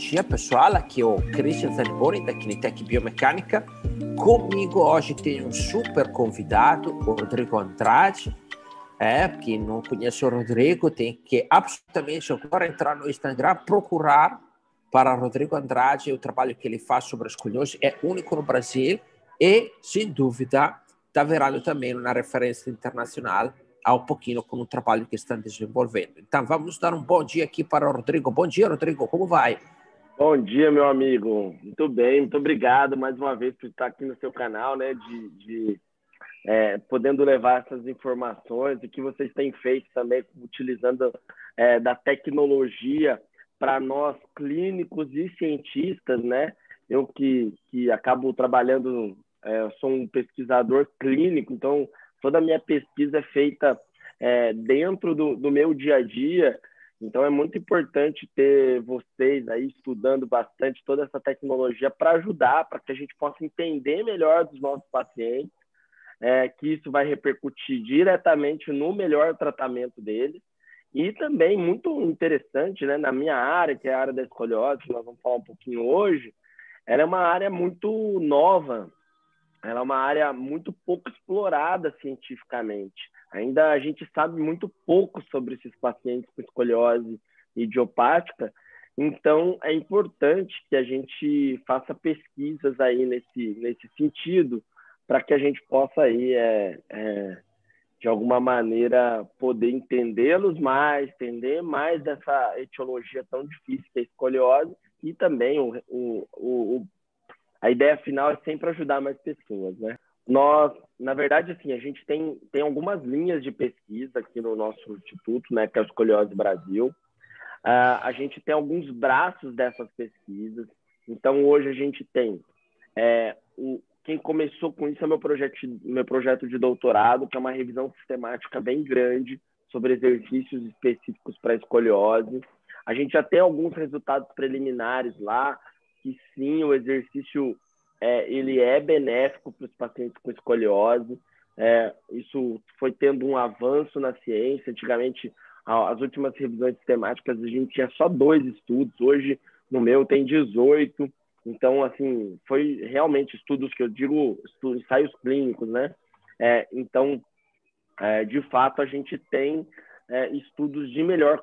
dia pessoal, aqui é o Christian Zaniboni da Kinetec Biomecânica. Comigo hoje tem um super convidado, o Rodrigo Andrade. É, quem não conhece o Rodrigo tem que absolutamente agora entrar no Instagram, procurar para Rodrigo Andrade o trabalho que ele faz sobre as colhões é único no Brasil e, sem dúvida, está virando também uma referência internacional ao pouquinho com o trabalho que estão desenvolvendo. Então, vamos dar um bom dia aqui para o Rodrigo. Bom dia, Rodrigo, como vai? Bom dia, meu amigo. Muito bem, muito obrigado mais uma vez por estar aqui no seu canal, né, de, de é, podendo levar essas informações e que vocês têm feito também utilizando é, da tecnologia para nós clínicos e cientistas, né? Eu que, que acabo trabalhando, é, sou um pesquisador clínico, então toda a minha pesquisa é feita é, dentro do, do meu dia a dia. Então é muito importante ter vocês aí estudando bastante toda essa tecnologia para ajudar, para que a gente possa entender melhor dos nossos pacientes, é, que isso vai repercutir diretamente no melhor tratamento deles. E também muito interessante, né, na minha área, que é a área da escoliose, que nós vamos falar um pouquinho hoje, ela é uma área muito nova, ela é uma área muito pouco explorada cientificamente. Ainda a gente sabe muito pouco sobre esses pacientes com escoliose idiopática, então é importante que a gente faça pesquisas aí nesse, nesse sentido, para que a gente possa aí, é, é, de alguma maneira, poder entendê-los mais, entender mais dessa etiologia tão difícil que é a escoliose, e também o, o, o, a ideia final é sempre ajudar mais pessoas, né? Nós, na verdade, assim, a gente tem, tem algumas linhas de pesquisa aqui no nosso instituto, né, que é o Escoliose Brasil. Uh, a gente tem alguns braços dessas pesquisas. Então, hoje a gente tem é, o, quem começou com isso é meu projeto, meu projeto de doutorado, que é uma revisão sistemática bem grande sobre exercícios específicos para escoliose. A gente já tem alguns resultados preliminares lá, que sim, o exercício é, ele é benéfico para os pacientes com escoliose. É, isso foi tendo um avanço na ciência. Antigamente, as últimas revisões sistemáticas, a gente tinha só dois estudos. Hoje, no meu, tem 18. Então, assim, foi realmente estudos que eu digo, estudos, ensaios clínicos, né? É, então, é, de fato, a gente tem é, estudos de melhor,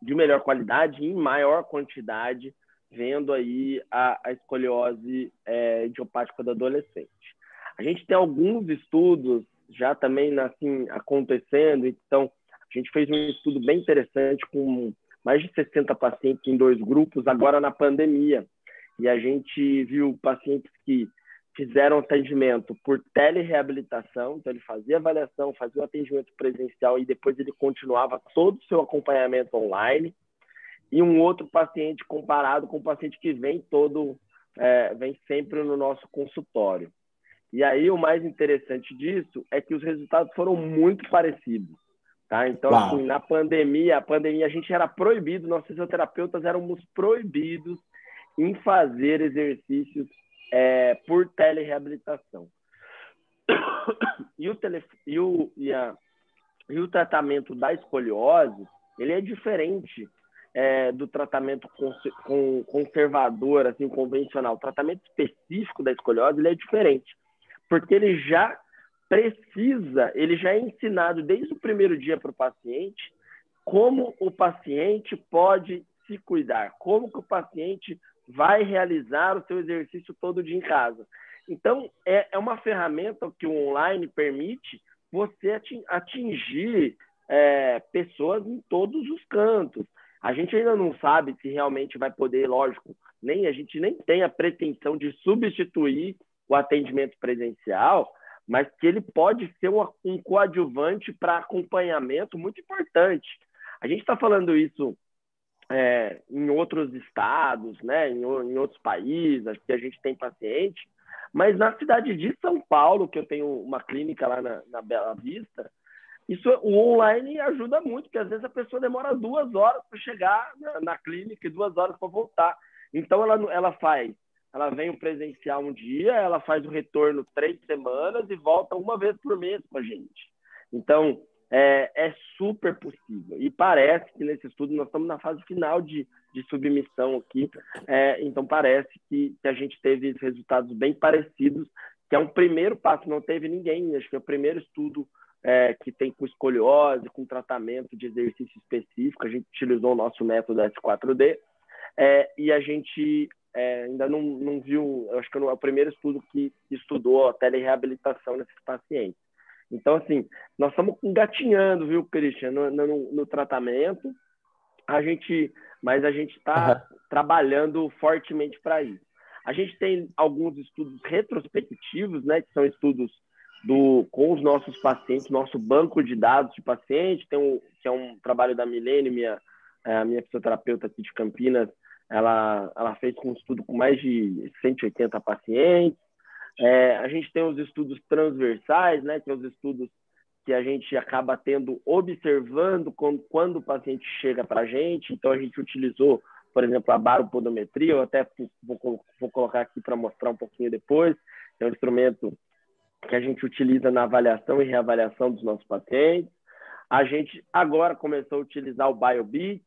de melhor qualidade e maior quantidade vendo aí a, a escoliose é, idiopática do adolescente. A gente tem alguns estudos já também assim acontecendo, então a gente fez um estudo bem interessante com mais de 60 pacientes em dois grupos agora na pandemia. E a gente viu pacientes que fizeram atendimento por telereabilitação, então ele fazia avaliação, fazia o atendimento presencial e depois ele continuava todo o seu acompanhamento online e um outro paciente comparado com o paciente que vem todo, é, vem sempre no nosso consultório. E aí o mais interessante disso é que os resultados foram muito parecidos. Tá? Então, assim, na pandemia, a pandemia a gente era proibido, nós fisioterapeutas éramos proibidos em fazer exercícios é, por telereabilitação. E o, tele, e, o, e, a, e o tratamento da escoliose, ele é diferente é, do tratamento conservador, assim, convencional, o tratamento específico da escoliose, ele é diferente, porque ele já precisa, ele já é ensinado desde o primeiro dia para o paciente como o paciente pode se cuidar, como que o paciente vai realizar o seu exercício todo dia em casa. Então, é, é uma ferramenta que o online permite você atingir é, pessoas em todos os cantos. A gente ainda não sabe se realmente vai poder, lógico, nem a gente nem tem a pretensão de substituir o atendimento presencial, mas que ele pode ser um, um coadjuvante para acompanhamento muito importante. A gente está falando isso é, em outros estados, né, em, em outros países, que a gente tem paciente, mas na cidade de São Paulo, que eu tenho uma clínica lá na, na Bela Vista, isso, o online ajuda muito, porque às vezes a pessoa demora duas horas para chegar na, na, clínica e duas horas para voltar. Então ela, ela faz, ela vem o presencial um dia, ela faz o retorno três semanas e volta uma vez por mês com a gente. Então é, é, super possível. E parece que nesse estudo nós estamos na fase final de, de submissão aqui, é, então parece que, que, a gente teve resultados bem parecidos, que é um primeiro passo, não teve ninguém, acho que é o primeiro estudo é, que tem com escoliose, com tratamento de exercício específico, a gente utilizou o nosso método S4D, é, e a gente é, ainda não, não viu, acho que é o primeiro estudo que estudou a telereabilitação nesses pacientes. Então, assim, nós estamos engatinhando, viu, Christian, no, no, no tratamento, a gente, mas a gente está uhum. trabalhando fortemente para isso. A gente tem alguns estudos retrospectivos, né, que são estudos do, com os nossos pacientes, nosso banco de dados de pacientes, tem um, que é um trabalho da Milene, minha, é, a minha fisioterapeuta aqui de Campinas, ela, ela fez um estudo com mais de 180 pacientes. É, a gente tem os estudos transversais, né, que são os estudos que a gente acaba tendo, observando quando, quando o paciente chega para a gente. Então, a gente utilizou, por exemplo, a baropodometria, eu até vou, vou colocar aqui para mostrar um pouquinho depois. É um instrumento que a gente utiliza na avaliação e reavaliação dos nossos pacientes. A gente agora começou a utilizar o BioBeat,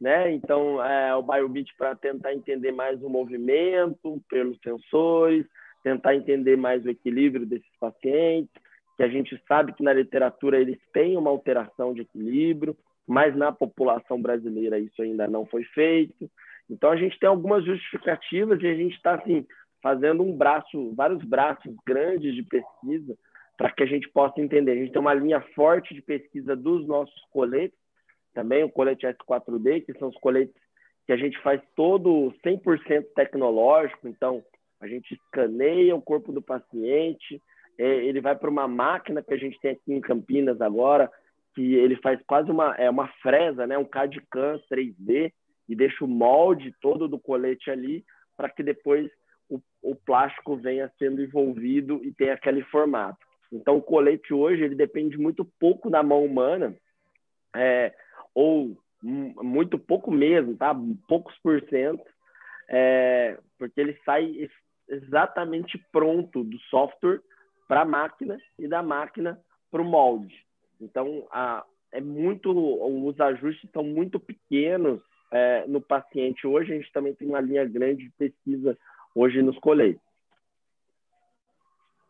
né? Então, é, o BioBeat para tentar entender mais o movimento pelos sensores, tentar entender mais o equilíbrio desses pacientes, que a gente sabe que na literatura eles têm uma alteração de equilíbrio, mas na população brasileira isso ainda não foi feito. Então, a gente tem algumas justificativas e a gente está, assim, fazendo um braço, vários braços grandes de pesquisa para que a gente possa entender. A gente tem uma linha forte de pesquisa dos nossos coletes, também o colete S4D, que são os coletes que a gente faz todo 100% tecnológico, então a gente escaneia o corpo do paciente, é, ele vai para uma máquina que a gente tem aqui em Campinas agora, que ele faz quase uma, é uma fresa, né, um CAD-CAM 3D, e deixa o molde todo do colete ali, para que depois o, plástico venha sendo envolvido e tenha aquele formato. Então, o colete hoje ele depende muito pouco da mão humana, é, ou muito pouco mesmo, tá? Poucos por cento, é, porque ele sai exatamente pronto do software para a máquina e da máquina para o molde. Então, a, é muito, os ajustes são muito pequenos é, no paciente. Hoje a gente também tem uma linha grande de pesquisa hoje nos coletes.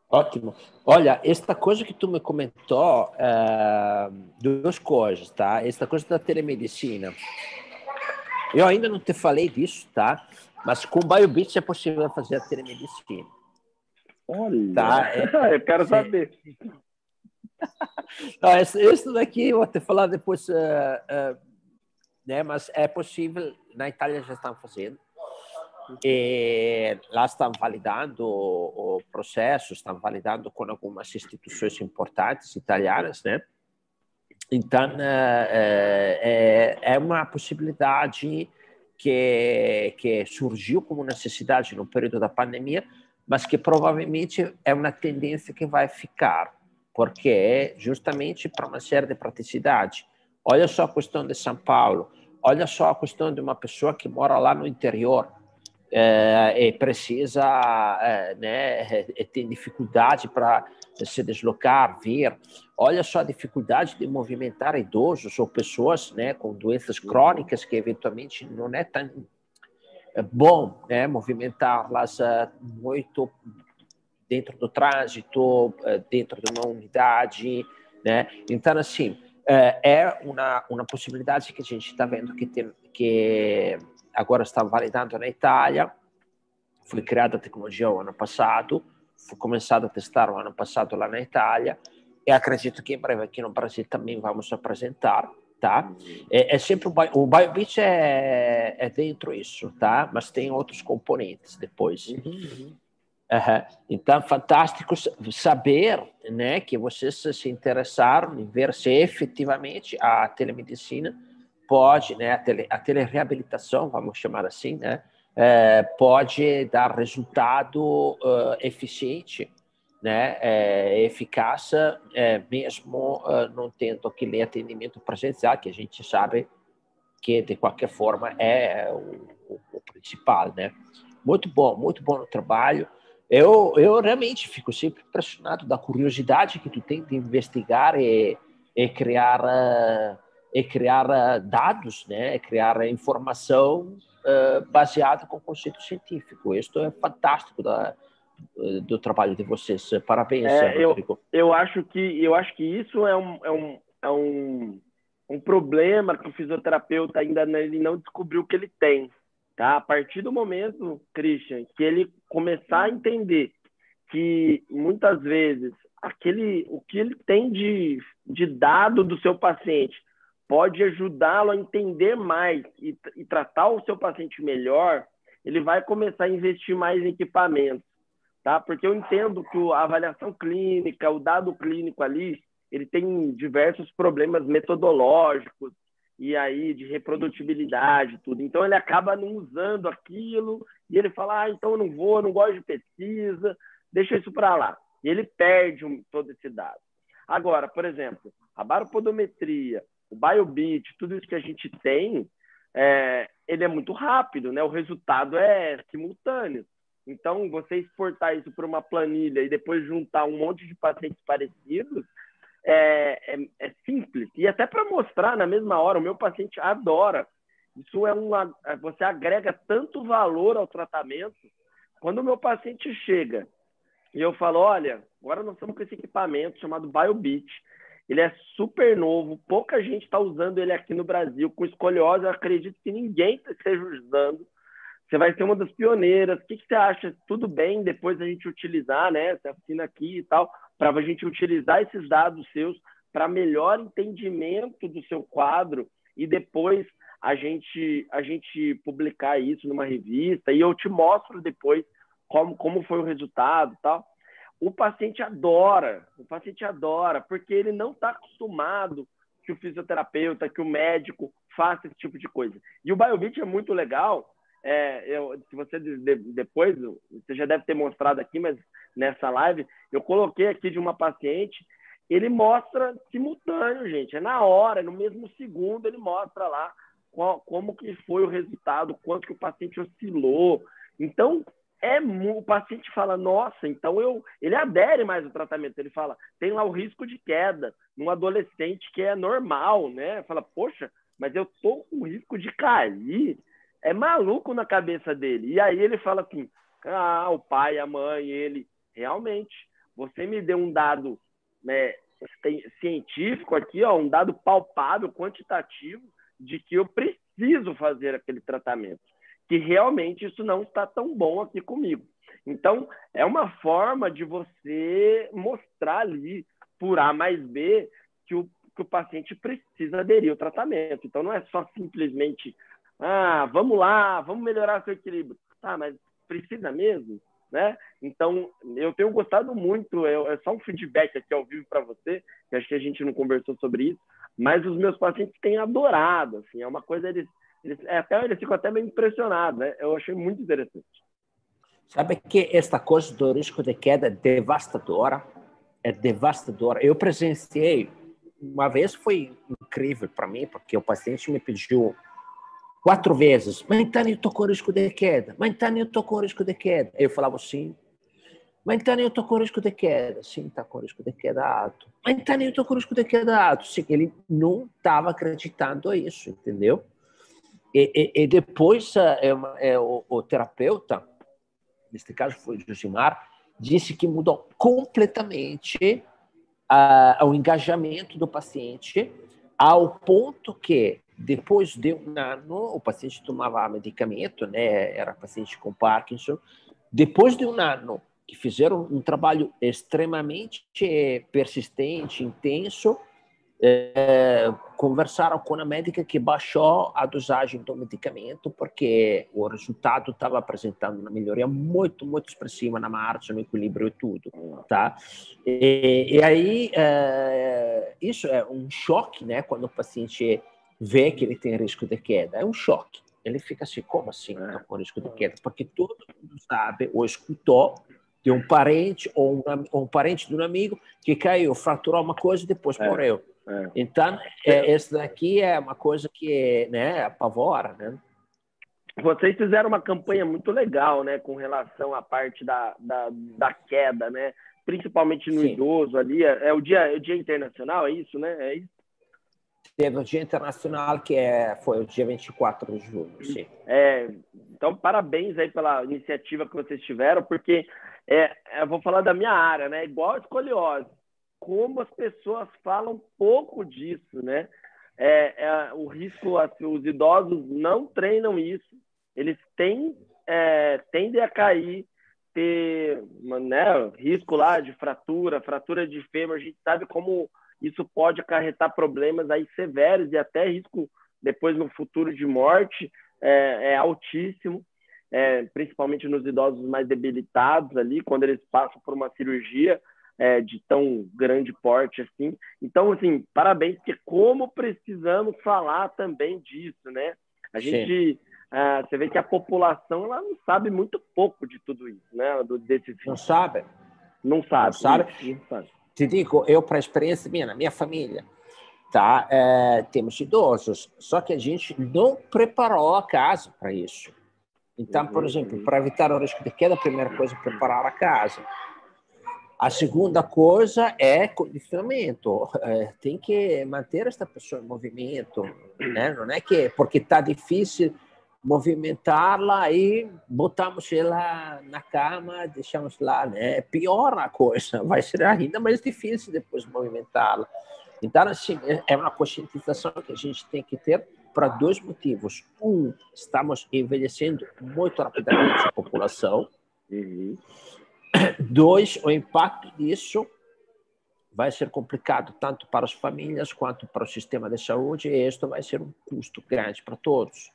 Ótimo. Olha, esta coisa que tu me comentou, é, duas coisas, tá? Esta coisa da telemedicina. Eu ainda não te falei disso, tá? Mas com o BioBits é possível fazer a telemedicina. Olha, tá? É, eu quero saber. Não, isso daqui eu vou te falar depois, uh, uh, né? Mas é possível, na Itália já estão fazendo. E lá estão validando o processo, estão validando com algumas instituições importantes italianas, né? Então, é, é, é uma possibilidade que, que surgiu como necessidade no período da pandemia, mas que provavelmente é uma tendência que vai ficar, porque é justamente para uma série de praticidade. Olha só a questão de São Paulo, olha só a questão de uma pessoa que mora lá no interior, é, e precisa, é, né, tem dificuldade para se deslocar, vir. Olha só a dificuldade de movimentar idosos ou pessoas né, com doenças crônicas que eventualmente não é tão bom né, movimentá-las muito dentro do trânsito, dentro de uma unidade. Né? Então, assim, é uma, uma possibilidade que a gente está vendo que, tem, que agora está validando na Itália. Foi criada a tecnologia o ano passado, foi começado a testar o ano passado lá na Itália e acredito que em breve aqui no Brasil também vamos apresentar, tá? É, é sempre o, o BioBit é, é dentro isso, tá? Mas tem outros componentes depois. Uhum. Uhum. Então, fantástico saber né, que vocês se interessaram em ver se efetivamente a telemedicina pode, né, a, tele, a telereabilitação, vamos chamar assim, né, é, pode dar resultado uh, eficiente, né, é, é, mesmo uh, não tendo aquele atendimento presencial, que a gente sabe que, de qualquer forma, é o, o, o principal, né. Muito bom, muito bom o trabalho. Eu, eu realmente fico sempre impressionado da curiosidade que tu tem de investigar e é criar é criar dados, né? É criar informação uh, baseada com conceito científico. Isso é fantástico da, do trabalho de vocês. Parabéns, é, Rodrigo. Eu, eu acho que eu acho que isso é um, é um, é um, um problema que o fisioterapeuta ainda ele não descobriu que ele tem. Tá? A partir do momento, Christian, que ele começar a entender que muitas vezes aquele o que ele tem de, de dado do seu paciente pode ajudá-lo a entender mais e, e, tratar o seu paciente melhor, ele vai começar a investir mais em equipamentos, tá? Porque eu entendo que a avaliação clínica, o dado clínico ali, ele tem diversos problemas metodológicos e aí de reprodutibilidade, tudo. Então ele acaba não usando aquilo e ele fala: "Ah, então eu não vou, não gosto de pesquisa, deixa isso para lá". E ele perde um, todo esse dado. Agora, por exemplo, a baropodometria, o BioBit, tudo isso que a gente tem, é, ele é muito rápido, né? O resultado é simultâneo. Então, você exportar isso para uma planilha e depois juntar um monte de pacientes parecidos é, é, é simples. E até para mostrar na mesma hora, o meu paciente adora. Isso é uma. Você agrega tanto valor ao tratamento. Quando o meu paciente chega e eu falo: olha, agora nós estamos com esse equipamento chamado BioBit. Ele é super novo, pouca gente está usando ele aqui no Brasil. Com escoliose, eu acredito que ninguém esteja usando. Você vai ser uma das pioneiras. O que, que você acha? Tudo bem depois a gente utilizar, né? Você assina aqui e tal, para a gente utilizar esses dados seus para melhor entendimento do seu quadro e depois a gente a gente publicar isso numa revista e eu te mostro depois como como foi o resultado, tal o paciente adora, o paciente adora, porque ele não está acostumado que o fisioterapeuta, que o médico faça esse tipo de coisa. E o BioBit é muito legal. É, eu, se você de, depois, você já deve ter mostrado aqui, mas nessa live, eu coloquei aqui de uma paciente, ele mostra simultâneo, gente, é na hora, no mesmo segundo, ele mostra lá qual, como que foi o resultado, quanto que o paciente oscilou. Então, é o paciente fala, nossa, então eu ele adere mais ao tratamento. Ele fala, tem lá o risco de queda num adolescente que é normal, né? Fala, poxa, mas eu tô com risco de cair. É maluco na cabeça dele. E aí ele fala assim, ah, o pai, a mãe, ele, realmente, você me deu um dado né, científico aqui, ó, um dado palpável, quantitativo, de que eu preciso fazer aquele tratamento que realmente isso não está tão bom aqui comigo. Então, é uma forma de você mostrar ali, por A mais B, que o, que o paciente precisa aderir ao tratamento. Então, não é só simplesmente, ah, vamos lá, vamos melhorar seu equilíbrio. Tá, mas precisa mesmo? Né? Então, eu tenho gostado muito, é, é só um feedback aqui ao vivo para você, que acho que a gente não conversou sobre isso, mas os meus pacientes têm adorado, assim, é uma coisa, eles eles, é, até, eles ficam até meio impressionados, né? Eu achei muito interessante. Sabe que esta coisa do risco de queda é devastadora? É devastadora. Eu presenciei, uma vez foi incrível para mim, porque o paciente me pediu quatro vezes, mas Tânia, eu estou com risco de queda, mas Tânia, eu estou com risco de queda. Eu falava assim, mas Tânia, eu estou com risco de queda. Sim, está com risco de queda alto. Mas Tânia, eu estou com risco de queda alto. Sim, ele não estava acreditando a isso, entendeu? E, e, depois é, é, o, o, terapeuta, neste caso foi o Josimar, disse que mudou completamente uh, o engajamento do paciente, ao ponto que depois de um ano, o paciente tomava medicamento, né, era paciente com Parkinson, depois de um ano que fizeram um trabalho extremamente persistente, intenso, é, conversaram com a médica que baixou a dosagem do medicamento porque o resultado estava apresentando uma melhoria muito, muito expressiva na marcha, no equilíbrio e tudo, tá? E, e aí, é, isso é um choque, né? Quando o paciente vê que ele tem risco de queda, é um choque. Ele fica assim, como assim, com risco de queda? Porque todo mundo sabe ou escutou de um parente ou um, um parente de um amigo que caiu, fraturou uma coisa e depois é. morreu. É. Então, é, esse daqui é uma coisa que né, apavora, né? Vocês fizeram uma campanha muito legal, né, com relação à parte da, da, da queda, né? principalmente no Sim. idoso ali. É, é, o dia, é o dia internacional, é isso, né? É isso? Teve o Dia Internacional, que é, foi o dia 24 de julho, sim. É, então, parabéns aí pela iniciativa que vocês tiveram, porque é, eu vou falar da minha área, né? Igual a escoliose. Como as pessoas falam pouco disso, né? É, é, o risco, os idosos não treinam isso, eles têm, é, tendem a cair, ter né, risco lá de fratura, fratura de fêmur, a gente sabe como isso pode acarretar problemas aí severos e até risco depois no futuro de morte é, é altíssimo, é, principalmente nos idosos mais debilitados ali, quando eles passam por uma cirurgia é, de tão grande porte assim. Então, assim, parabéns, porque como precisamos falar também disso, né? A gente, uh, você vê que a população ela não sabe muito pouco de tudo isso, né? Do, desse não sabe. Não sabe. Não sabe. Não sabe te digo, eu para a experiência minha, na minha família, tá? É, temos idosos, só que a gente não preparou a casa para isso. Então, por exemplo, para evitar o risco de queda, a primeira coisa é preparar a casa. A segunda coisa é condicionamento. É, tem que manter esta pessoa em movimento, né? Não é que porque está difícil movimentá-la e botamos ela na cama, deixamos lá, né? Piora a coisa, vai ser ainda mais difícil depois movimentá-la. Então, assim, é uma conscientização que a gente tem que ter para dois motivos. Um, estamos envelhecendo muito rapidamente a população. Uhum. Dois, o impacto disso vai ser complicado tanto para as famílias quanto para o sistema de saúde e isto vai ser um custo grande para todos.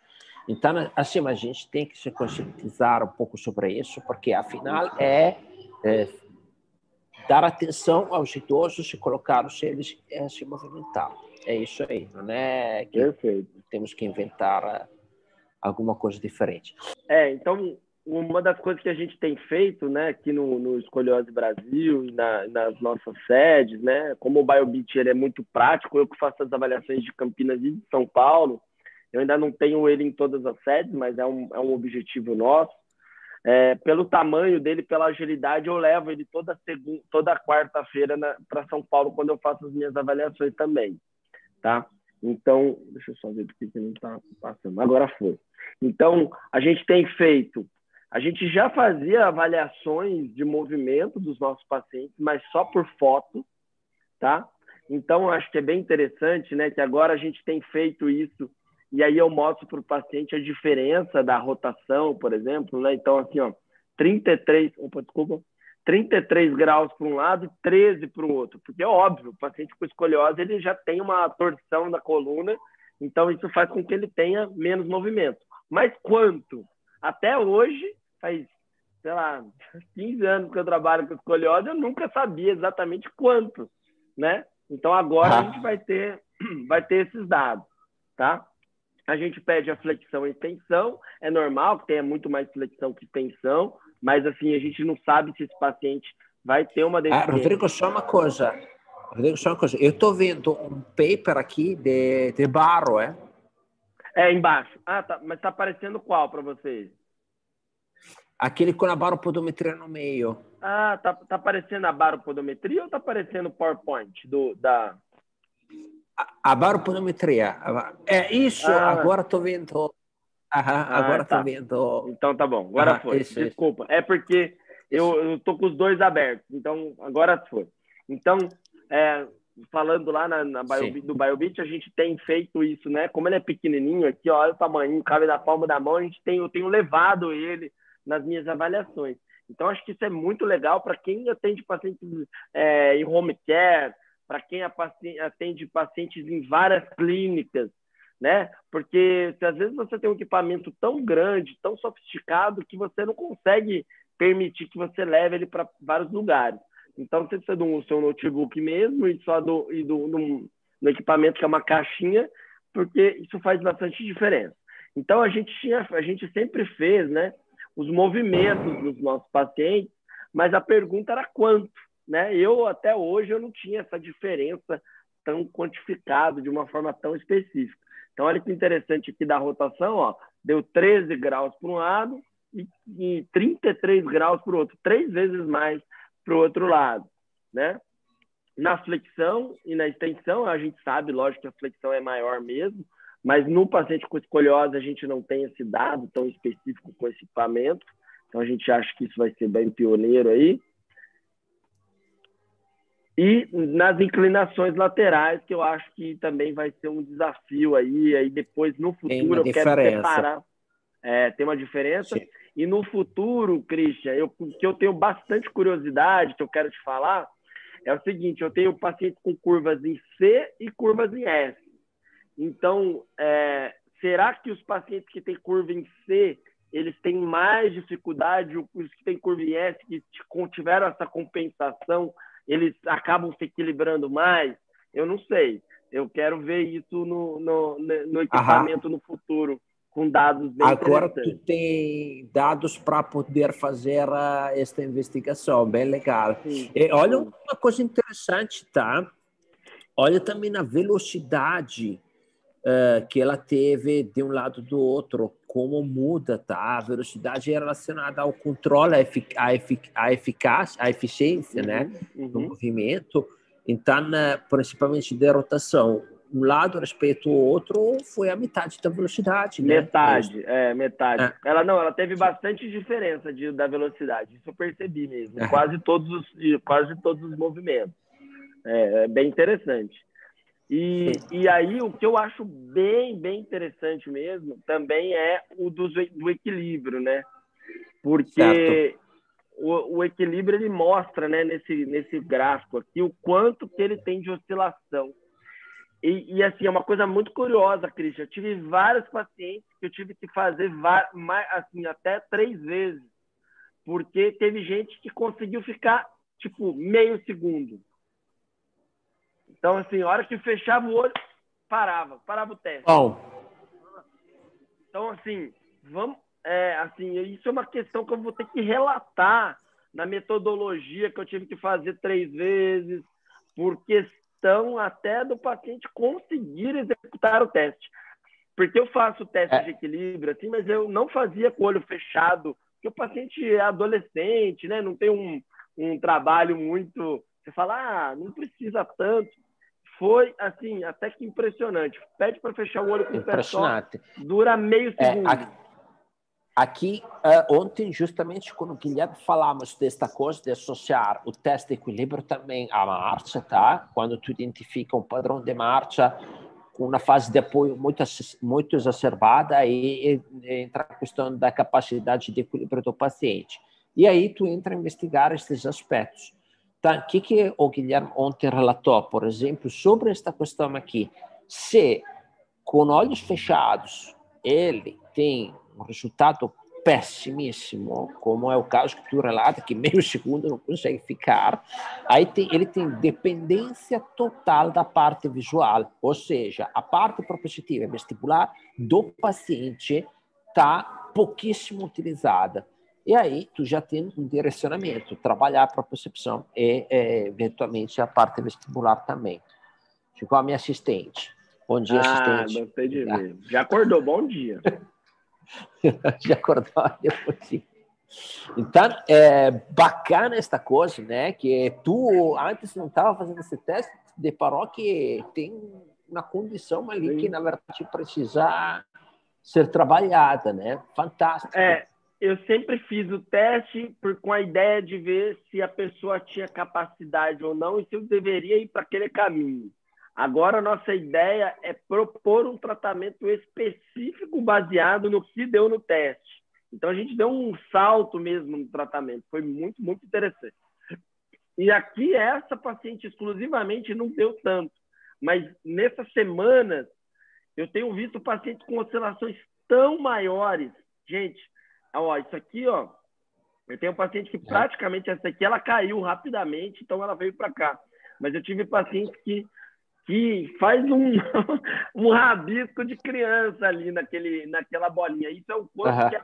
Então, assim, a gente tem que se conscientizar um pouco sobre isso, porque afinal é, é dar atenção aos idosos e colocar eles a se movimentar. É isso aí, não é que Perfeito. temos que inventar ah, alguma coisa diferente. É, então, uma das coisas que a gente tem feito, né, aqui no, no Escolhose Brasil e na, nas nossas sedes, né, como o BioBeat ele é muito prático, eu que faço as avaliações de Campinas e de São Paulo, eu ainda não tenho ele em todas as sedes, mas é um, é um objetivo nosso. É, pelo tamanho dele, pela agilidade, eu levo ele toda segunda, toda quarta-feira para São Paulo quando eu faço as minhas avaliações também, tá? Então, deixa eu só ver porque que não está passando. Agora foi. Então, a gente tem feito, a gente já fazia avaliações de movimento dos nossos pacientes, mas só por foto, tá? Então, acho que é bem interessante, né, que agora a gente tem feito isso e aí eu mostro para o paciente a diferença da rotação, por exemplo, né? Então, assim, ó, 33, opa, desculpa, 33 graus para um lado e 13 para o outro, porque é óbvio, o paciente com escoliose ele já tem uma torção da coluna, então isso faz com que ele tenha menos movimento. Mas quanto? Até hoje, faz, sei lá, 15 anos que eu trabalho com escoliose, eu nunca sabia exatamente quanto, né? Então agora ah. a gente vai ter, vai ter esses dados, tá? A gente pede a flexão e extensão, é normal que tenha muito mais flexão que extensão, mas assim, a gente não sabe se esse paciente vai ter uma deficiência. Ah, Rodrigo, só uma coisa. Rodrigo, só uma coisa. Eu estou vendo um paper aqui de, de barro, é? É, embaixo. Ah, tá. Mas está aparecendo qual para vocês? Aquele com a baropodometria no meio. Ah, tá, tá aparecendo a baropodometria ou tá aparecendo o PowerPoint do, da a baropodometria. É isso, ah. agora estou vendo. Aham, ah, agora estou tá. vendo. Então tá bom, agora ah, foi. Isso, Desculpa. Isso. É porque eu, estou com os dois abertos, então agora foi. Então, é, falando lá na, na Bio, do BioBit, a gente tem feito isso, né? Como ele é pequenininho aqui, olha o tamanho, cabe na palma da mão, a gente tem, eu tenho levado ele nas minhas avaliações. Então, acho que isso é muito legal para quem atende pacientes é, em home care, para quem atende pacientes em várias clínicas, né? Porque às vezes você tem um equipamento tão grande, tão sofisticado, que você não consegue permitir que você leve ele para vários lugares. Então, você precisa do seu notebook mesmo e só do, e do, do, do equipamento que é uma caixinha, porque isso faz bastante diferença. Então, a gente, tinha, a gente sempre fez né, os movimentos dos nossos pacientes, mas a pergunta era quanto né? Eu até hoje eu não tinha essa diferença tão quantificado de uma forma tão específica. Então olha que interessante aqui da rotação, ó, deu 13 graus para um lado e, e 33 graus para o outro, três vezes mais para o outro lado, né? Na flexão e na extensão, a gente sabe, lógico, que a flexão é maior mesmo, mas no paciente com escoliose a gente não tem esse dado tão específico com esse equipamento, então a gente acha que isso vai ser bem pioneiro aí. E nas inclinações laterais, que eu acho que também vai ser um desafio aí, aí depois no futuro eu quero separar. É, tem uma diferença. Sim. E no futuro, Christian, eu, que eu tenho bastante curiosidade, que eu quero te falar, é o seguinte: eu tenho pacientes com curvas em C e curvas em S. Então, é, será que os pacientes que têm curva em C eles têm mais dificuldade, os que têm curva em S, que tiveram essa compensação, eles acabam se equilibrando mais? Eu não sei. Eu quero ver isso no, no, no equipamento Aham. no futuro com dados bem Agora tu tem dados para poder fazer uh, esta investigação, bem legal. E olha uma coisa interessante, tá? Olha também na velocidade uh, que ela teve de um lado do outro, como muda, tá? A velocidade é relacionada ao controle, a, efic efic eficácia, a eficiência, né, uhum, uhum. do movimento. Então, uh, principalmente de rotação um lado respeito ao outro foi a metade da velocidade. Né? Metade, é, metade. É. Ela não, ela teve bastante diferença de, da velocidade, isso eu percebi mesmo, é. quase, todos os, quase todos os movimentos. É, é bem interessante. E, e aí, o que eu acho bem, bem interessante mesmo também é o do, do equilíbrio, né? Porque o, o, equilíbrio ele mostra, né, nesse, nesse gráfico aqui, o quanto que ele tem de oscilação. E, e, assim, é uma coisa muito curiosa, Cristian. Eu tive vários pacientes que eu tive que fazer mais, assim, até três vezes, porque teve gente que conseguiu ficar, tipo, meio segundo. Então, assim, a hora que fechava o olho, parava, parava o teste. Então, assim, vamos. É, assim, isso é uma questão que eu vou ter que relatar na metodologia que eu tive que fazer três vezes, porque questão até do paciente conseguir executar o teste. Porque eu faço teste é. de equilíbrio, assim, mas eu não fazia com o olho fechado, porque o paciente é adolescente, né? Não tem um, um trabalho muito. Você fala, ah, não precisa tanto. Foi, assim, até que impressionante. Pede para fechar o olho com o pé só, dura meio segundo. É, Aqui, uh, ontem, justamente quando o Guilherme falamos desta coisa de associar o teste de equilíbrio também à marcha, tá? Quando tu identifica um padrão de marcha com uma fase de apoio muito, muito exacerbada, aí entra a questão da capacidade de equilíbrio do paciente. E aí tu entra a investigar esses aspectos. Tá? O que, que o Guilherme ontem relatou, por exemplo, sobre esta questão aqui? Se com olhos fechados ele tem um resultado pessimíssimo, como é o caso que tu relata, que meio segundo não consegue ficar, aí tem, ele tem dependência total da parte visual, ou seja, a parte propositiva vestibular do paciente está pouquíssimo utilizada. E aí tu já tem um direcionamento, trabalhar a propriocepção e, é, eventualmente, a parte vestibular também. Ficou a minha assistente. Bom dia, ah, assistente. Gostei de ver. Já acordou, bom dia. de acordar depois. Então, é bacana esta coisa, né? Que tu antes não estava fazendo esse teste, deparou que tem uma condição ali Sim. que, na verdade, precisa ser trabalhada, né? Fantástico. É, eu sempre fiz o teste por, com a ideia de ver se a pessoa tinha capacidade ou não e se eu deveria ir para aquele caminho. Agora, a nossa ideia é propor um tratamento específico baseado no que deu no teste. Então, a gente deu um salto mesmo no tratamento. Foi muito, muito interessante. E aqui, essa paciente exclusivamente não deu tanto. Mas nessas semanas, eu tenho visto pacientes com oscilações tão maiores. Gente, ó, isso aqui, ó. Eu tenho um paciente que é. praticamente essa aqui ela caiu rapidamente, então ela veio para cá. Mas eu tive pacientes que que faz um, um rabisco de criança ali naquele, naquela bolinha. Isso é o quanto uhum. que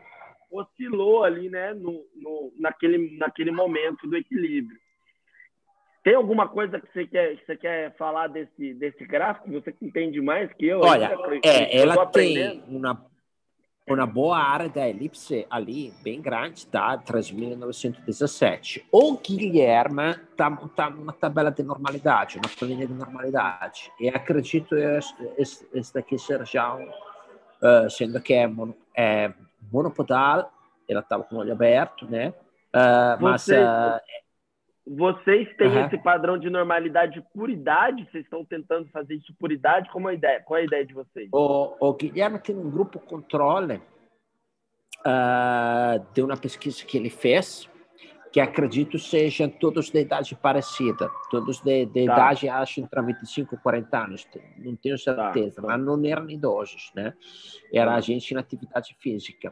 oscilou ali, né, no, no, naquele, naquele momento do equilíbrio. Tem alguma coisa que você quer, que você quer falar desse, desse gráfico? Você que entende mais que eu? Olha, é, ela tem uma uma boa área da elipse ali, bem grande, tá? 3.917. O Guilherme está montando uma tabela de normalidade, uma planilha de normalidade. E acredito esse daqui seja uh, sendo que é, mono, é monopodal, ela estava com o olho aberto, né? Uh, mas uh, vocês têm uhum. esse padrão de normalidade por idade? Vocês estão tentando fazer isso por idade? Como é a ideia? Qual é a ideia de vocês? O, o Guilherme tem um grupo controle uh, de uma pesquisa que ele fez, que acredito sejam todos de idade parecida, todos de, de tá. idade, acho, entre 25 e 40 anos, não tenho certeza, tá. mas não eram idosos, né? Era tá. gente em atividade física.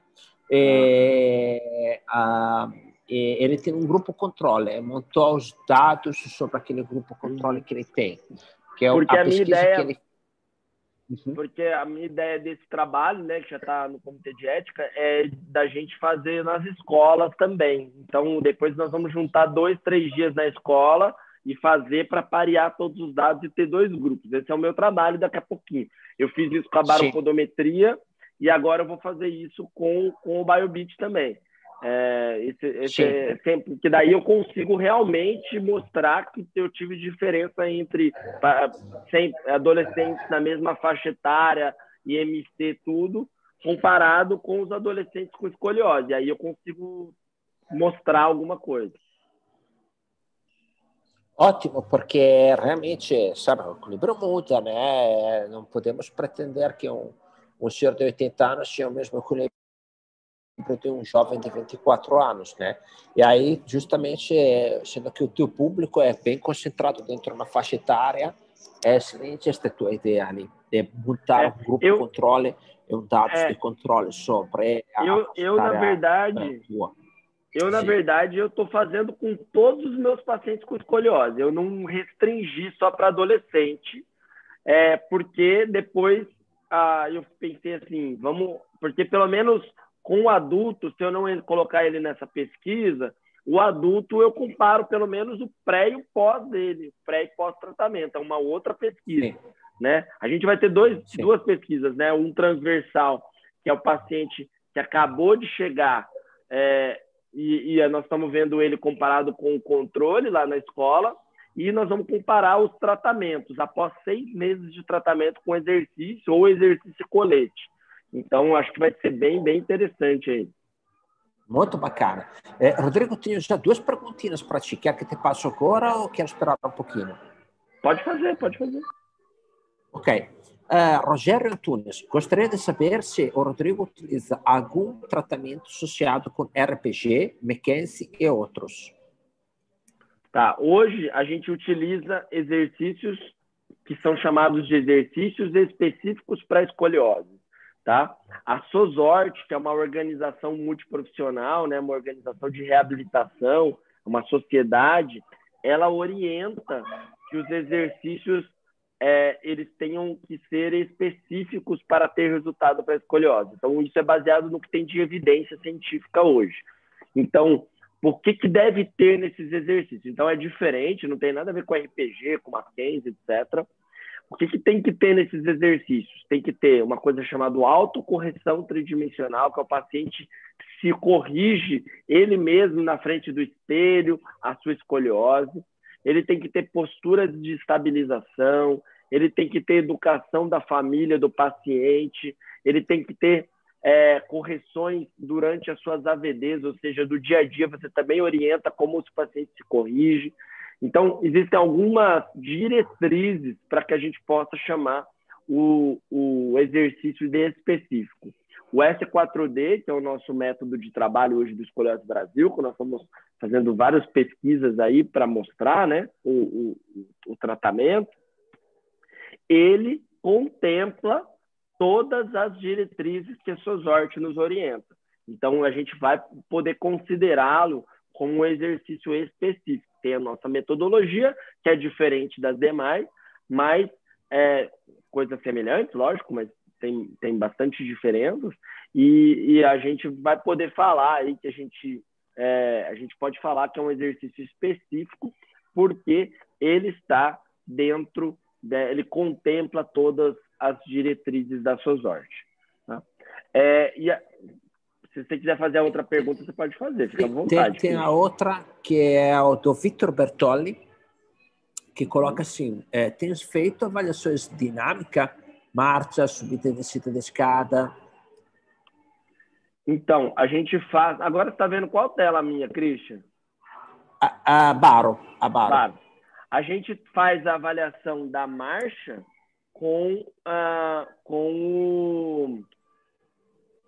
É, uh, ele tem um grupo controle, montou os dados sobre aquele grupo controle que ele tem, que é Porque a, a minha ideia, ele... uhum. Porque a minha ideia desse trabalho, né, que já está no comitê de ética, é da gente fazer nas escolas também. Então, depois nós vamos juntar dois, três dias na escola e fazer para parear todos os dados e ter dois grupos. Esse é o meu trabalho daqui a pouquinho. Eu fiz isso com a baropodometria e agora eu vou fazer isso com, com o BioBit também. É, esse, esse é sempre, que daí eu consigo realmente mostrar que eu tive diferença entre sempre, adolescentes na mesma faixa etária, IMC, tudo, comparado com os adolescentes com escoliose. Aí eu consigo mostrar alguma coisa. Ótimo, porque realmente, sabe, o equilíbrio muda, né? Não podemos pretender que um, um senhor de 80 anos tenha o mesmo equilíbrio de um jovem de 24 anos, né? E aí, justamente, sendo que o teu público é bem concentrado dentro de uma faixa etária, é excelente esta tua ideia ali, de montar é, um grupo eu, de controle e um dados é, de controle sobre a Eu, eu na verdade, eu, na Sim. verdade, eu estou fazendo com todos os meus pacientes com escoliose. Eu não restringi só para adolescente, é, porque depois ah, eu pensei assim, vamos... Porque pelo menos com o adulto, se eu não colocar ele nessa pesquisa, o adulto eu comparo pelo menos o pré e o pós dele, pré e pós-tratamento, é uma outra pesquisa, Sim. né? A gente vai ter dois, duas pesquisas, né? Um transversal, que é o paciente que acabou de chegar é, e, e nós estamos vendo ele comparado com o controle lá na escola, e nós vamos comparar os tratamentos após seis meses de tratamento com exercício ou exercício colete. Então, acho que vai ser bem, bem interessante aí. Muito bacana. É, Rodrigo, tenho já duas perguntinhas para ti. Quer que te passe agora ou quer esperar um pouquinho? Pode fazer, pode fazer. Ok. Uh, Rogério Antunes, gostaria de saber se o Rodrigo utiliza algum tratamento associado com RPG, McKenzie e outros. Tá. Hoje a gente utiliza exercícios que são chamados de exercícios específicos para escoliose tá? A SOSORT, que é uma organização multiprofissional, né, uma organização de reabilitação, uma sociedade, ela orienta que os exercícios é, eles tenham que ser específicos para ter resultado para a escoliose. Então, isso é baseado no que tem de evidência científica hoje. Então, por que, que deve ter nesses exercícios? Então, é diferente, não tem nada a ver com RPG, com Mackenzie, etc., o que, que, tem que ter nesses exercícios? Tem que ter uma coisa chamada autocorreção tridimensional, que é o paciente se corrige ele mesmo na frente do espelho, a sua escoliose. Ele tem que ter posturas de estabilização, ele tem que ter educação da família do paciente, ele tem que ter é, correções durante as suas AVDs, ou seja, do dia a dia você também orienta como o paciente se corrige. Então, existem algumas diretrizes para que a gente possa chamar o, o exercício de específico. O S4D, que é o nosso método de trabalho hoje do Escolhas Brasil, que nós estamos fazendo várias pesquisas aí para mostrar né, o, o, o tratamento, ele contempla todas as diretrizes que a SOSORT nos orienta. Então, a gente vai poder considerá-lo como um exercício específico tem a nossa metodologia, que é diferente das demais, mas é, coisas semelhantes, lógico, mas tem, tem bastante diferenças, e, e a gente vai poder falar aí que a gente, é, a gente pode falar que é um exercício específico, porque ele está dentro, de, ele contempla todas as diretrizes da SOSORT. Tá? É, e, você quiser fazer a outra pergunta, você pode fazer, fica à vontade. Tem, tem a outra que é o do Victor Bertolli, que coloca assim: é, tens feito avaliações dinâmica, marcha, subida e descida de escada? Então, a gente faz. Agora você está vendo qual tela minha, Christian? A, a Baro. A Baro. Baro. A gente faz a avaliação da marcha com, uh, com, o,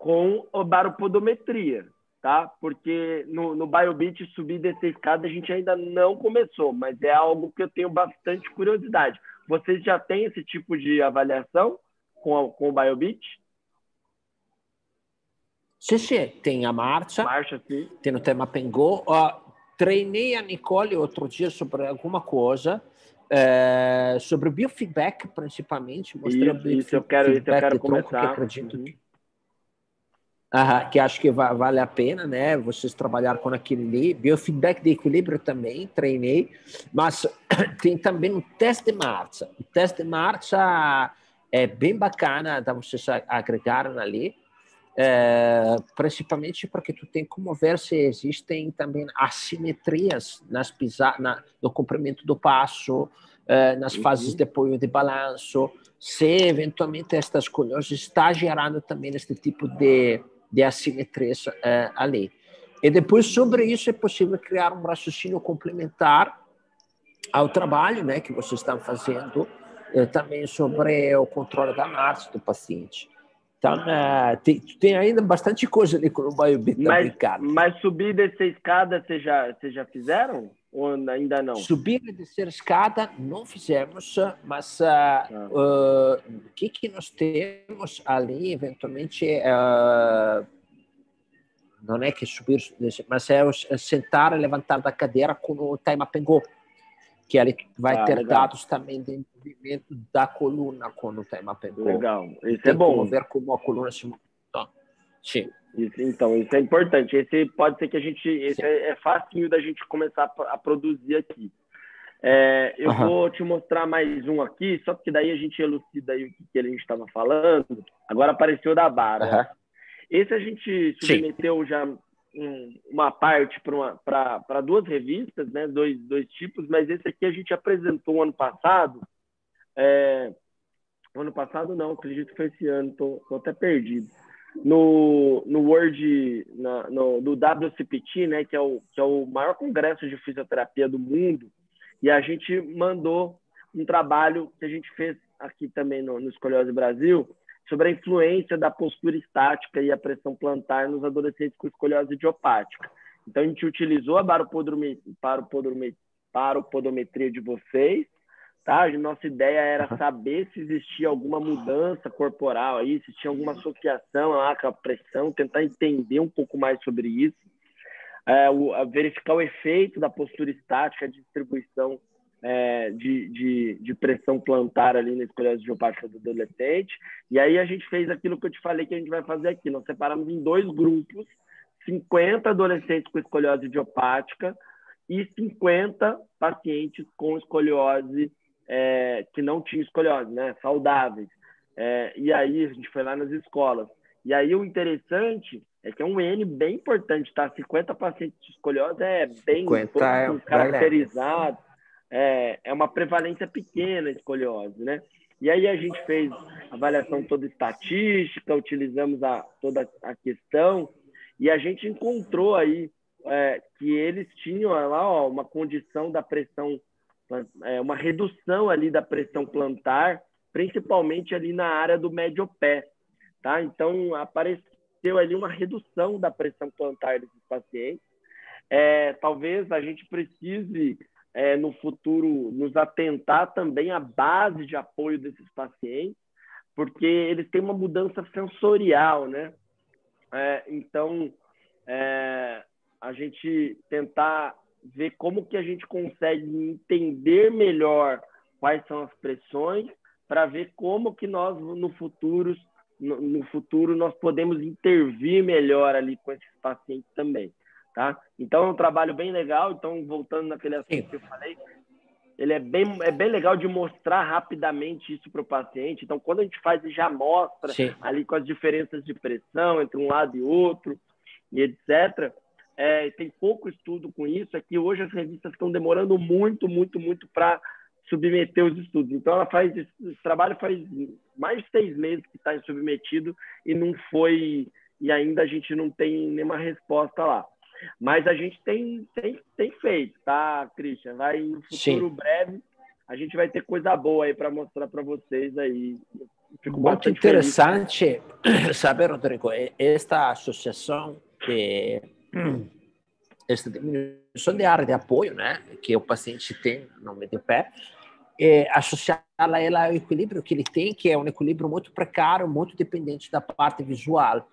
com o baropodometria tá? Porque no, no BioBeat subir e descer escada a gente ainda não começou, mas é algo que eu tenho bastante curiosidade. Vocês já têm esse tipo de avaliação com, a, com o BioBeat? Sim, sim, tem a marcha, marcha sim. tem o tema Pengô. Uh, treinei a Nicole outro dia sobre alguma coisa, é, sobre biofeedback, principalmente. Mostrei isso, isso eu quero, isso eu quero começar. Tronco, que acredito uhum. que que acho que vale a pena, né? Vocês trabalhar com aquele ali. Biofeedback de equilíbrio também, treinei. Mas tem também um teste de marcha. O teste de marcha é bem bacana da vocês agregarem ali. É, principalmente porque tu tem como ver se existem também assimetrias nas pisa na, no comprimento do passo, é, nas fases uhum. de apoio de balanço, se eventualmente esta escolhosa está gerando também este tipo de de assimetria é, ali. E depois, sobre isso, é possível criar um raciocínio complementar ao trabalho né, que vocês estão fazendo, é, também sobre o controle da marcha do paciente. Então, é, tem, tem, ainda bastante coisa ali com o BioBit mas, mas subir e descer escada, vocês já, já fizeram? Ou ainda não? Subir e descer escada não fizemos, mas ah. uh, o que, que nós temos ali, eventualmente, uh, não é que subir, mas é, é sentar e levantar da cadeira com o time pengou, que ele vai ah, ter legal. dados também de movimento da coluna com o time pengou. Legal, isso é bom. ver como a coluna se move. Sim. Isso, então, isso é importante. Esse pode ser que a gente. Esse é, é fácil da gente começar a produzir aqui. É, eu uhum. vou te mostrar mais um aqui, só porque daí a gente elucida aí o que, que a gente estava falando. Agora apareceu da Bara. Uhum. Esse a gente submeteu Sim. já um, uma parte para duas revistas, né? dois, dois tipos, mas esse aqui a gente apresentou ano passado. É, ano passado não, acredito que foi esse ano, tô até perdido no, no World, na, no, no WCPT, né, que é, o, que é o maior congresso de fisioterapia do mundo, e a gente mandou um trabalho que a gente fez aqui também no, no Brasil, sobre a influência da postura estática e a pressão plantar nos adolescentes com escoliose idiopática. Então, a gente utilizou a baropodometria, baropodometria de vocês Tá? Nossa ideia era saber se existia alguma mudança corporal aí, se tinha alguma associação lá com a pressão, tentar entender um pouco mais sobre isso, é, o, verificar o efeito da postura estática, de distribuição é, de, de, de, pressão plantar ali na escoliose idiopática do adolescente. E aí a gente fez aquilo que eu te falei que a gente vai fazer aqui. Nós separamos em dois grupos, 50 adolescentes com escoliose idiopática e 50 pacientes com escoliose é, que não tinham escoliose, né? Saudáveis. É, e aí a gente foi lá nas escolas. E aí o interessante é que é um N bem importante, tá? 50 pacientes de escoliose é bem 50 é, caracterizado. É, é uma prevalência pequena de escoliose, né? E aí a gente fez avaliação toda estatística, utilizamos a, toda a questão e a gente encontrou aí é, que eles tinham lá ó, uma condição da pressão é, uma redução ali da pressão plantar, principalmente ali na área do médio pé, tá? Então apareceu ali uma redução da pressão plantar desses pacientes. É, talvez a gente precise é, no futuro nos atentar também à base de apoio desses pacientes, porque eles têm uma mudança sensorial, né? É, então, é, a gente tentar ver como que a gente consegue entender melhor quais são as pressões para ver como que nós no futuro no, no, futuro nós podemos intervir melhor ali com esses pacientes também, tá? Então é um trabalho bem legal. Então voltando naquele assunto Sim. que eu falei, ele é bem é bem legal de mostrar rapidamente isso para o paciente. Então quando a gente faz já mostra Sim. ali com as diferenças de pressão entre um lado e outro e etc., é, tem pouco estudo com isso, é que hoje as revistas estão demorando muito, muito, muito para submeter os estudos. Então, ela faz esse trabalho faz mais de seis meses que está submetido e não foi, e ainda a gente não tem nenhuma resposta lá. Mas a gente tem, tem, tem feito, tá, Christian? Vai no futuro Sim. breve, a gente vai ter coisa boa aí para mostrar para vocês aí. Fico Muito interessante, feliz. sabe, Rodrigo, esta associação que esta diminuição de área de apoio, né, que o paciente tem no meio pé, é, associá-la ela ao equilíbrio que ele tem, que é um equilíbrio muito precário, muito dependente da parte visual.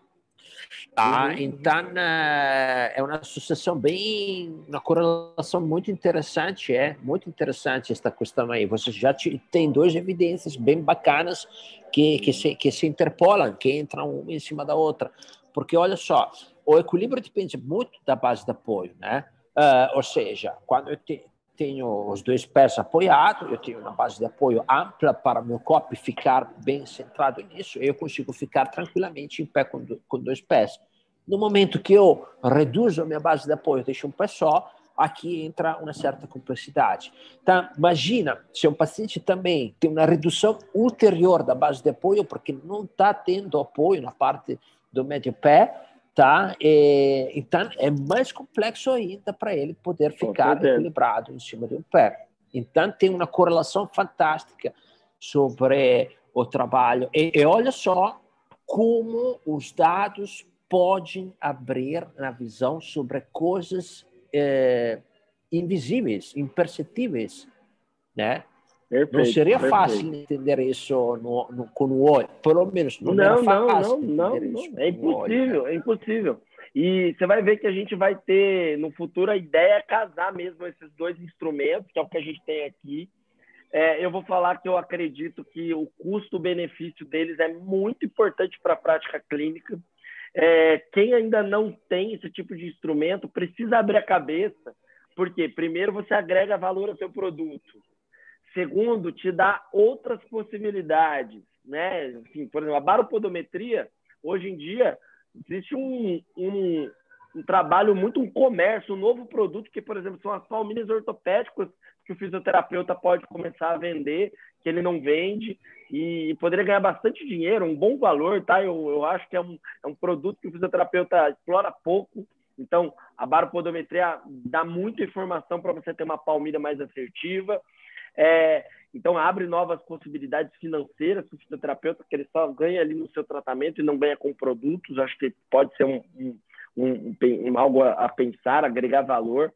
Tá? Uhum. Então, é uma associação bem, uma correlação muito interessante, é muito interessante esta questão aí. Você já tem duas evidências bem bacanas que, que, se, que se interpolam, que entram uma em cima da outra. Porque, olha só, o equilíbrio depende muito da base de apoio, né? Uh, ou seja, quando eu te, tenho os dois pés apoiados, eu tenho uma base de apoio ampla para meu corpo ficar bem centrado nisso, eu consigo ficar tranquilamente em pé com, com dois pés. No momento que eu reduzo a minha base de apoio, deixo um pé só, aqui entra uma certa complexidade. Então, imagina se um paciente também tem uma redução ulterior da base de apoio, porque não está tendo apoio na parte do médio pé, tá? E, então é mais complexo ainda para ele poder ficar equilibrado em cima de um pé. Então tem uma correlação fantástica sobre o trabalho. E, e olha só como os dados podem abrir na visão sobre coisas é, invisíveis, imperceptíveis, né? Perfeito, não seria perfeito. fácil entender isso no, no, com o pelo menos não Não, não, não, não, não. é impossível, é impossível. E você vai ver que a gente vai ter no futuro a ideia é casar mesmo esses dois instrumentos, que é o que a gente tem aqui. É, eu vou falar que eu acredito que o custo-benefício deles é muito importante para a prática clínica. É, quem ainda não tem esse tipo de instrumento precisa abrir a cabeça, porque primeiro você agrega valor ao seu produto Segundo, te dá outras possibilidades, né? Assim, por exemplo, a baropodometria, hoje em dia, existe um, um, um trabalho muito, um comércio, um novo produto, que, por exemplo, são as palmilhas ortopédicas que o fisioterapeuta pode começar a vender, que ele não vende, e poderia ganhar bastante dinheiro, um bom valor, tá? Eu, eu acho que é um, é um produto que o fisioterapeuta explora pouco. Então, a baropodometria dá muita informação para você ter uma palmilha mais assertiva. É, então, abre novas possibilidades financeiras para o fisioterapeuta, que ele só ganha ali no seu tratamento e não ganha com produtos. Acho que pode ser um, um, um, um algo a, pensar, agregar valor.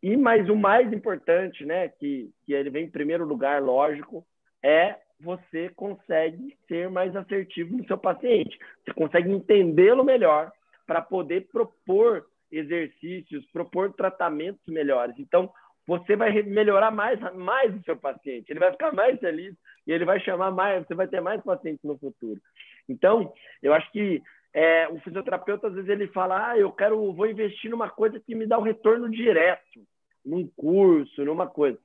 E, mas o mais importante, né, que, que ele vem em primeiro lugar, lógico, é você consegue ser mais assertivo no seu paciente. Você consegue entendê-lo melhor para poder propor exercícios, propor tratamentos melhores. Então, você vai melhorar mais, mais o seu paciente, ele vai ficar mais feliz e ele vai chamar mais, você vai ter mais pacientes no futuro. Então, eu acho que é, o fisioterapeuta, às vezes, ele fala, ah, eu quero, vou investir numa coisa que me dá um retorno direto, num curso, numa coisa.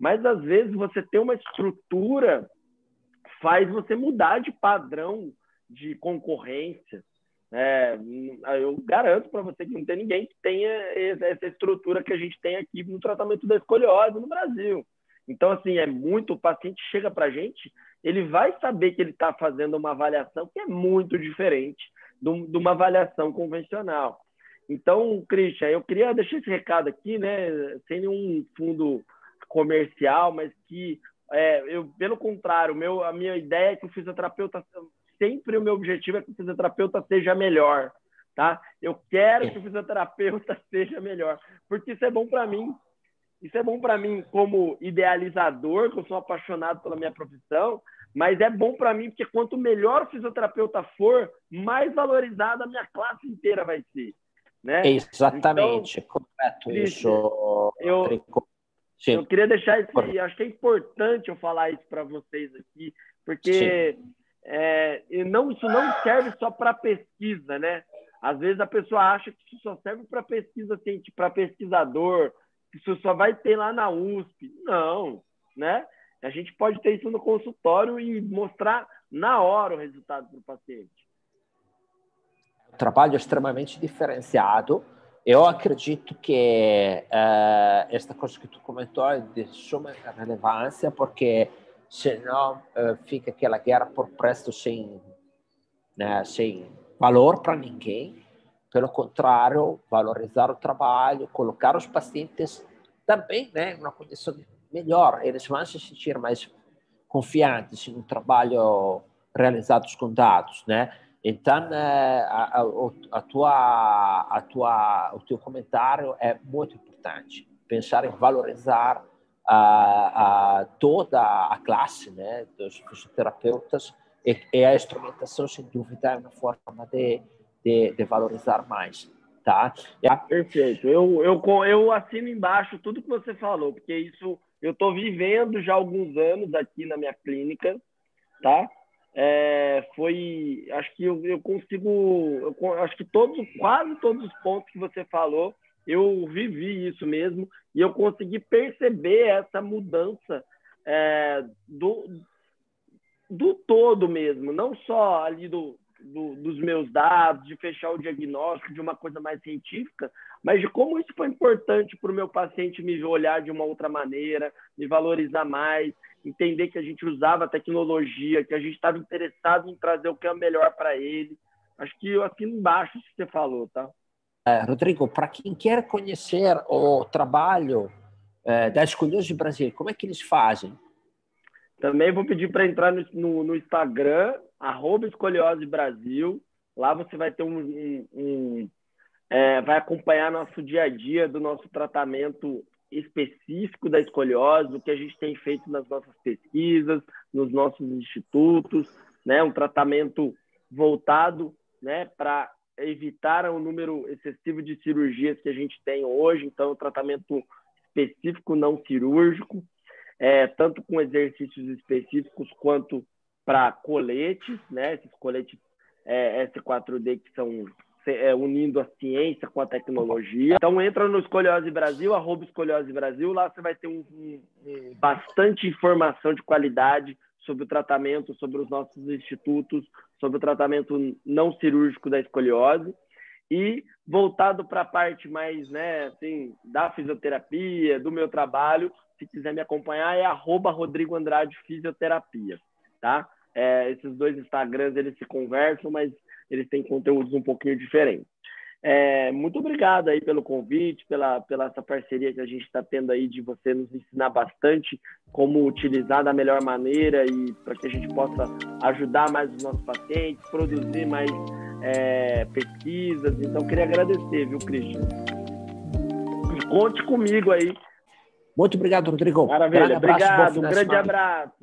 Mas, às vezes, você ter uma estrutura faz você mudar de padrão de concorrência, é, eu garanto para você que não tem ninguém que tenha essa estrutura que a gente tem aqui no tratamento da escoliose no Brasil. Então, assim, é muito. O paciente chega para a gente, ele vai saber que ele está fazendo uma avaliação que é muito diferente de uma avaliação convencional. Então, Christian, eu queria deixar esse recado aqui, né, sem nenhum fundo comercial, mas que, é, eu, pelo contrário, meu, a minha ideia é que o fisioterapeuta sempre o meu objetivo é que o fisioterapeuta seja melhor, tá? Eu quero que o fisioterapeuta seja melhor, porque isso é bom para mim. Isso é bom para mim como idealizador, que eu sou apaixonado pela minha profissão, mas é bom para mim porque quanto melhor o fisioterapeuta for, mais valorizada a minha classe inteira vai ser. Né? Exatamente, então, correto. Isso, eu, eu queria deixar isso acho que é importante eu falar isso para vocês aqui, porque Sim. É, não, isso não serve só para pesquisa, né? Às vezes a pessoa acha que isso só serve para pesquisa, assim, para pesquisador, que isso só vai ter lá na USP. Não, né? A gente pode ter isso no consultório e mostrar na hora o resultado para o paciente. trabalho extremamente diferenciado. Eu acredito que uh, esta coisa que tu comentou é de suma relevância, porque senão uh, fica aquela guerra por preço sem, né, sem valor para ninguém. Pelo contrário, valorizar o trabalho, colocar os pacientes também né, uma condição melhor. Eles vão se sentir mais confiantes no trabalho realizado com dados, né? Então, é, a, a, a, tua, a tua, o teu comentário é muito importante. Pensar em valorizar a, a toda a classe né, dos fisioterapeutas e, e, a instrumentação, sem dúvida, é uma forma de, de, de valorizar mais. Tá? É. Perfeito. Eu, eu, eu assino embaixo tudo que você falou, porque isso eu estou vivendo já alguns anos aqui na minha clínica, tá? é, foi acho que eu, eu consigo eu, acho que todos quase todos os pontos que você falou eu vivi isso mesmo e eu consegui perceber essa mudança é, do do todo mesmo não só ali do, do, dos meus dados de fechar o diagnóstico de uma coisa mais científica mas de como isso foi importante para o meu paciente me olhar de uma outra maneira me valorizar mais entender que a gente usava tecnologia, que a gente estava interessado em trazer o que é melhor para ele. Acho que aqui embaixo que você falou, tá? É, Rodrigo, para quem quer conhecer o trabalho é, da Escolhoso Brasil, como é que eles fazem? Também vou pedir para entrar no, no, no, Instagram, arroba Escoliose Brasil. Lá você vai ter um, um, um é, vai acompanhar nosso dia a dia do nosso tratamento específico da escoliose, o que a gente tem feito nas nossas pesquisas, nos nossos institutos, né? Um tratamento voltado, né, para evitar o número excessivo de cirurgias que a gente tem hoje, então tratamento específico não cirúrgico, é, tanto com exercícios específicos quanto para coletes, né? Esses coletes é, S4D que são é, unindo a ciência com a tecnologia. Então entra no Escoliose Brasil, arroba Escoliose Brasil, lá você vai ter um, um, bastante informação de qualidade sobre o tratamento, sobre os nossos institutos, sobre o tratamento não cirúrgico da escoliose e voltado para a parte mais, né, assim, da fisioterapia, do meu trabalho, se quiser me acompanhar é arroba Rodrigo Andrade Fisioterapia, tá? É, esses dois Instagrams, eles se conversam, mas eles têm conteúdos um pouquinho diferentes. É, muito obrigado aí pelo convite, pela, pela essa parceria que a gente está tendo aí de você nos ensinar bastante como utilizar da melhor maneira e para que a gente possa ajudar mais os nossos pacientes, produzir mais é, pesquisas. Então, queria agradecer, viu, Cristian? Conte comigo aí. Muito obrigado, Rodrigo. Maravilha, obrigado, um grande abraço.